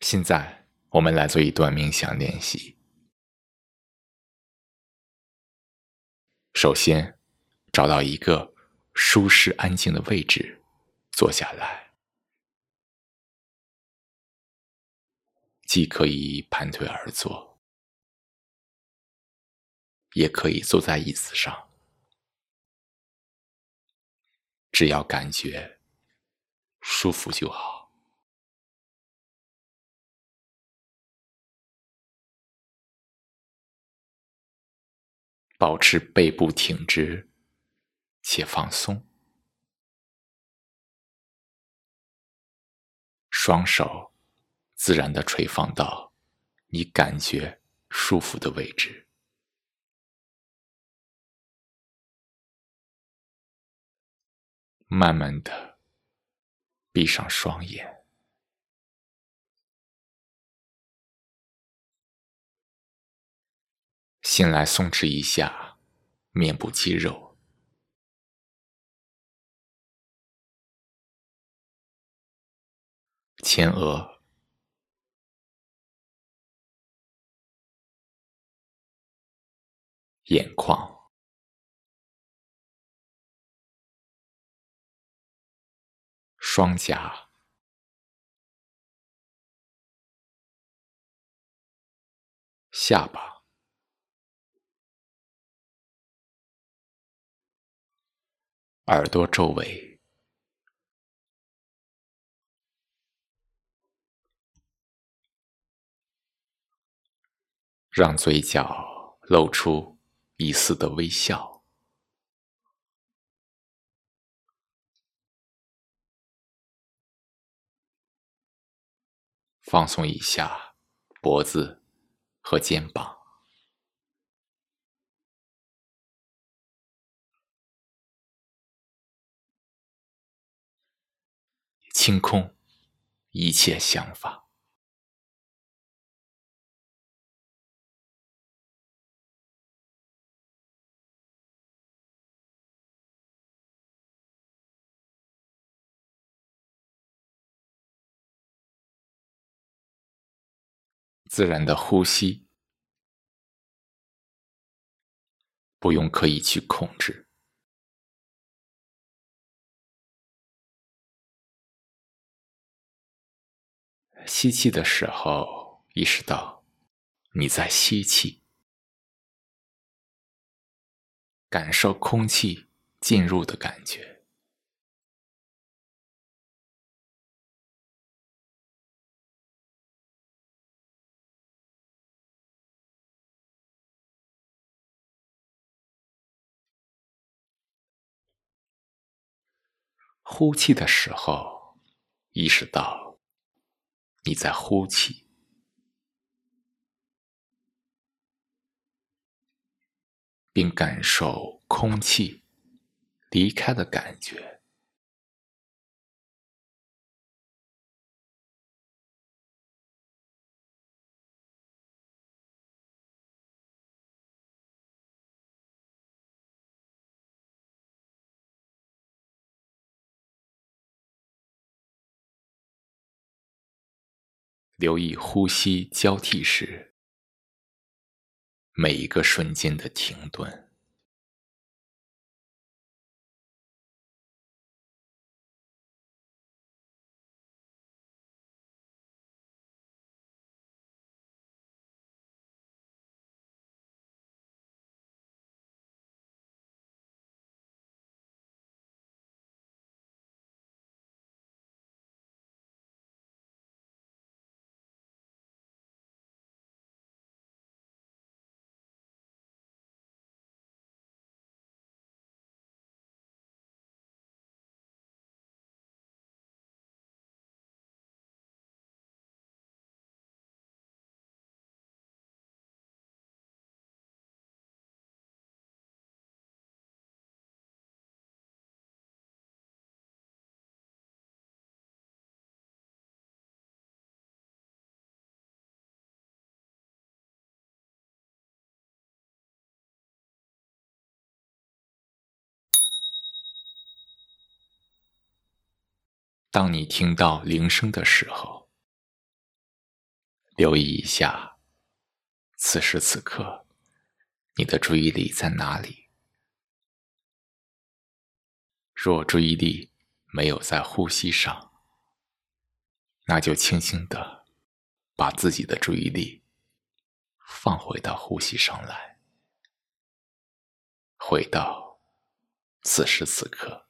现在，我们来做一段冥想练习。首先，找到一个舒适安静的位置，坐下来。既可以盘腿而坐，也可以坐在椅子上，只要感觉舒服就好。保持背部挺直且放松，双手自然的垂放到你感觉舒服的位置，慢慢的闭上双眼。先来松弛一下面部肌肉、前额、眼眶、双颊、下巴。耳朵周围，让嘴角露出一丝的微笑，放松一下脖子和肩膀。清空一切想法，自然的呼吸，不用刻意去控制。吸气的时候，意识到你在吸气，感受空气进入的感觉。呼气的时候，意识到。你在呼气，并感受空气离开的感觉。留意呼吸交替时每一个瞬间的停顿。当你听到铃声的时候，留意一下，此时此刻，你的注意力在哪里？若注意力没有在呼吸上，那就轻轻的把自己的注意力放回到呼吸上来，回到此时此刻。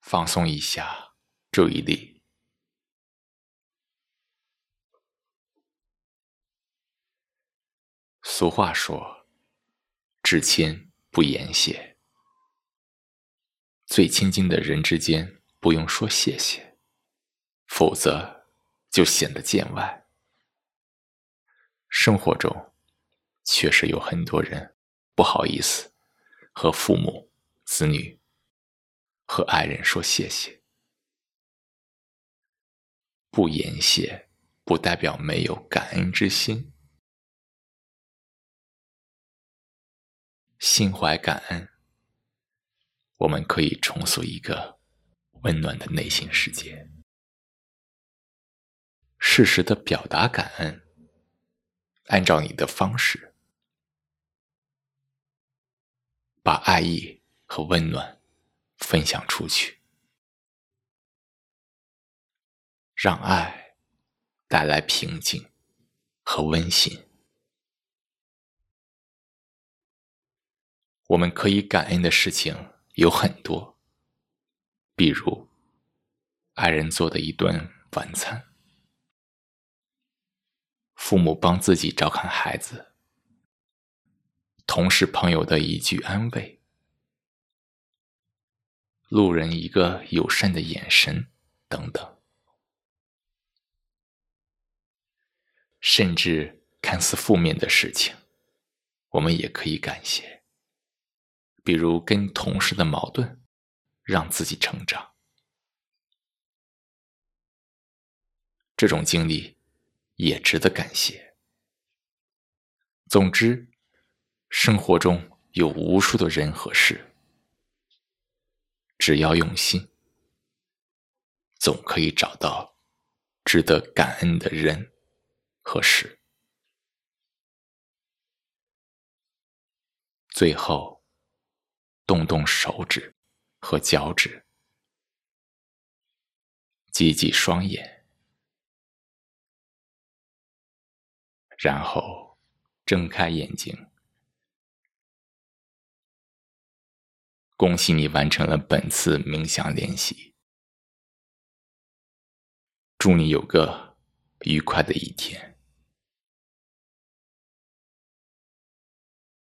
放松一下注意力。俗话说：“至亲不言谢。”最亲近的人之间不用说谢谢，否则就显得见外。生活中确实有很多人不好意思和父母、子女。和爱人说谢谢，不言谢不代表没有感恩之心。心怀感恩，我们可以重塑一个温暖的内心世界。适时的表达感恩，按照你的方式，把爱意和温暖分享出去，让爱带来平静和温馨。我们可以感恩的事情有很多，比如爱人做的一顿晚餐，父母帮自己照看孩子，同事朋友的一句安慰，路人一个友善的眼神，等等，甚至看似负面的事情，我们也可以感谢。比如跟同事的矛盾，让自己成长，这种经历也值得感谢。总之，生活中有无数的人和事，只要用心，总可以找到值得感恩的人和事。最后。动动手指和脚趾，挤挤双眼，然后睁开眼睛。恭喜你完成了本次冥想练习，祝你有个愉快的一天。